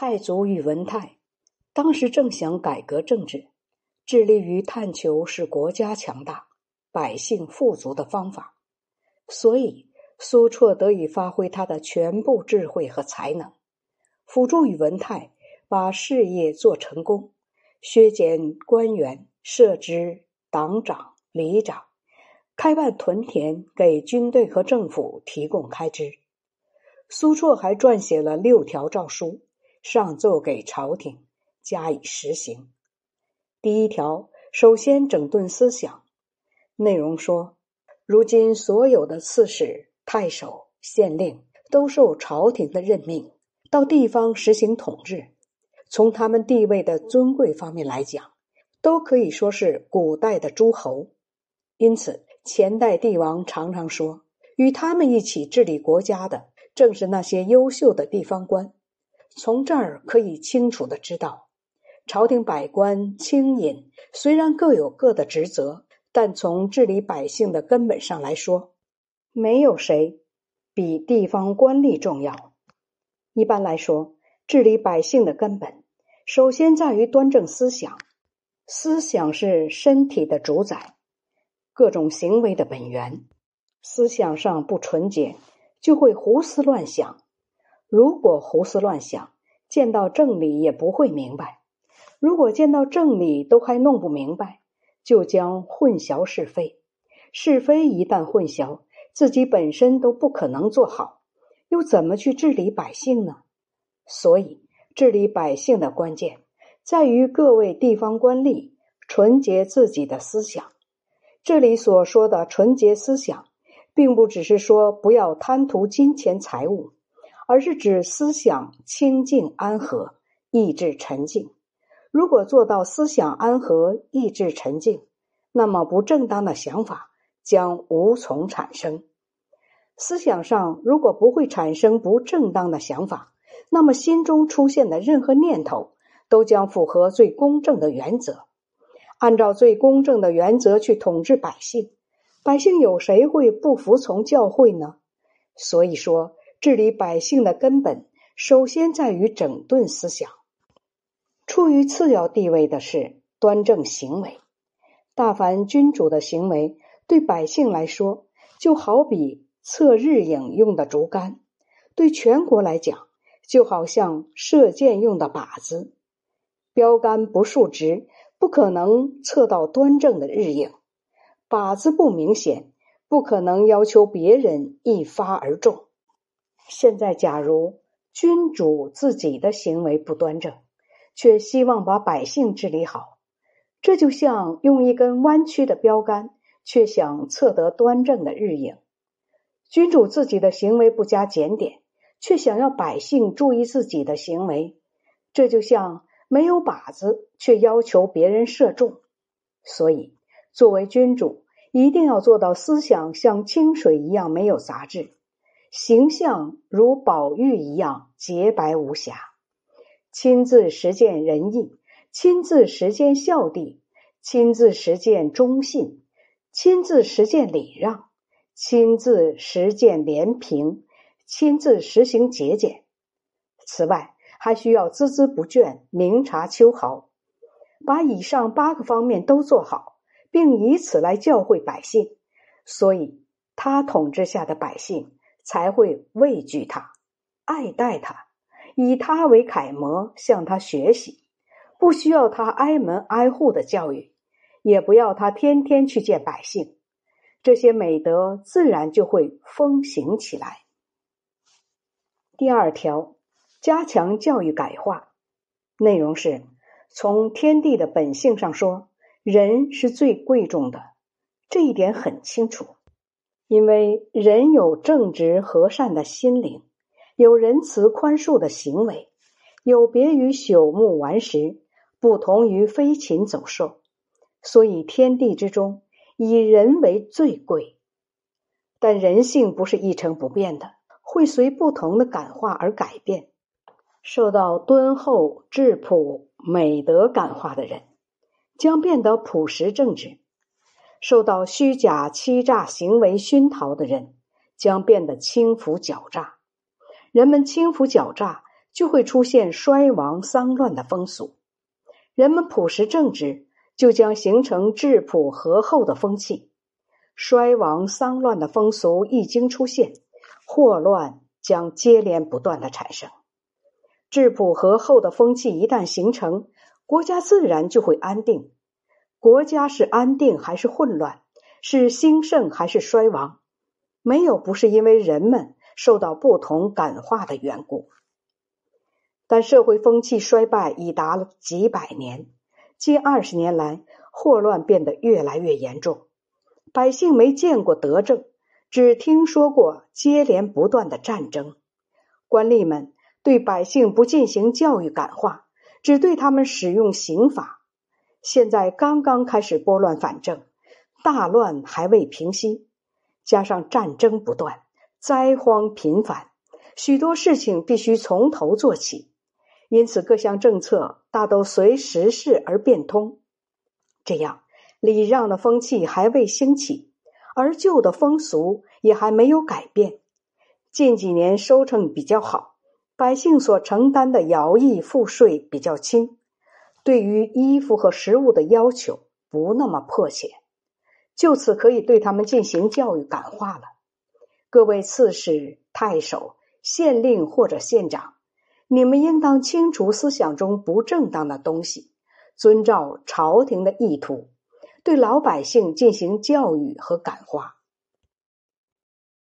太祖宇文泰当时正想改革政治，致力于探求使国家强大、百姓富足的方法，所以苏绰得以发挥他的全部智慧和才能，辅助宇文泰把事业做成功，削减官员，设置党长、里长，开办屯田，给军队和政府提供开支。苏绰还撰写了六条诏书，上奏给朝廷，加以实行。第一条，首先整顿思想，内容说：如今所有的刺史、太守、县令都受朝廷的任命，到地方实行统治。从他们地位的尊贵方面来讲，都可以说是古代的诸侯。因此，前代帝王常常说，与他们一起治理国家的。正是那些优秀的地方官，从这儿可以清楚的知道，朝廷百官清隐虽然各有各的职责，但从治理百姓的根本上来说，没有谁比地方官吏重要。一般来说，治理百姓的根本，首先在于端正思想。思想是身体的主宰，各种行为的本源。思想上不纯洁。就会胡思乱想，如果胡思乱想，见到正理也不会明白；如果见到正理都还弄不明白，就将混淆是非。是非一旦混淆，自己本身都不可能做好，又怎么去治理百姓呢？所以，治理百姓的关键在于各位地方官吏纯洁自己的思想。这里所说的纯洁思想。并不只是说不要贪图金钱财物，而是指思想清净安和，意志沉静。如果做到思想安和，意志沉静，那么不正当的想法将无从产生。思想上如果不会产生不正当的想法，那么心中出现的任何念头都将符合最公正的原则，按照最公正的原则去统治百姓。百姓有谁会不服从教会呢？所以说，治理百姓的根本，首先在于整顿思想。处于次要地位的是端正行为。大凡君主的行为，对百姓来说，就好比测日影用的竹竿；对全国来讲，就好像射箭用的靶子。标杆不竖直，不可能测到端正的日影。靶子不明显，不可能要求别人一发而中。现在，假如君主自己的行为不端正，却希望把百姓治理好，这就像用一根弯曲的标杆，却想测得端正的日影。君主自己的行为不加检点，却想要百姓注意自己的行为，这就像没有靶子，却要求别人射中。所以。作为君主，一定要做到思想像清水一样没有杂质，形象如宝玉一样洁白无瑕。亲自实践仁义，亲自实践孝悌，亲自实践忠信，亲自实践礼让，亲自实践廉平，亲自实行节俭。此外，还需要孜孜不倦、明察秋毫，把以上八个方面都做好。并以此来教诲百姓，所以他统治下的百姓才会畏惧他、爱戴他，以他为楷模，向他学习。不需要他挨门挨户的教育，也不要他天天去见百姓，这些美德自然就会风行起来。第二条，加强教育改化，内容是从天地的本性上说。人是最贵重的，这一点很清楚。因为人有正直和善的心灵，有仁慈宽恕的行为，有别于朽木顽石，不同于飞禽走兽，所以天地之中以人为最贵。但人性不是一成不变的，会随不同的感化而改变。受到敦厚、质朴、美德感化的人。将变得朴实正直，受到虚假欺诈行为熏陶的人将变得轻浮狡诈。人们轻浮狡诈，就会出现衰亡丧乱的风俗。人们朴实正直，就将形成质朴和厚的风气。衰亡丧乱的风俗一经出现，祸乱将接连不断的产生。质朴和厚的风气一旦形成，国家自然就会安定。国家是安定还是混乱，是兴盛还是衰亡，没有不是因为人们受到不同感化的缘故。但社会风气衰败已达了几百年，近二十年来，祸乱变得越来越严重。百姓没见过德政，只听说过接连不断的战争。官吏们对百姓不进行教育感化，只对他们使用刑法。现在刚刚开始拨乱反正，大乱还未平息，加上战争不断，灾荒频繁，许多事情必须从头做起。因此，各项政策大都随时势而变通，这样礼让的风气还未兴起，而旧的风俗也还没有改变。近几年收成比较好，百姓所承担的徭役赋税比较轻，对于衣服和食物的要求不那么迫切，就此可以对他们进行教育感化了。各位刺史、太守、县令或者县长。你们应当清除思想中不正当的东西，遵照朝廷的意图，对老百姓进行教育和感化。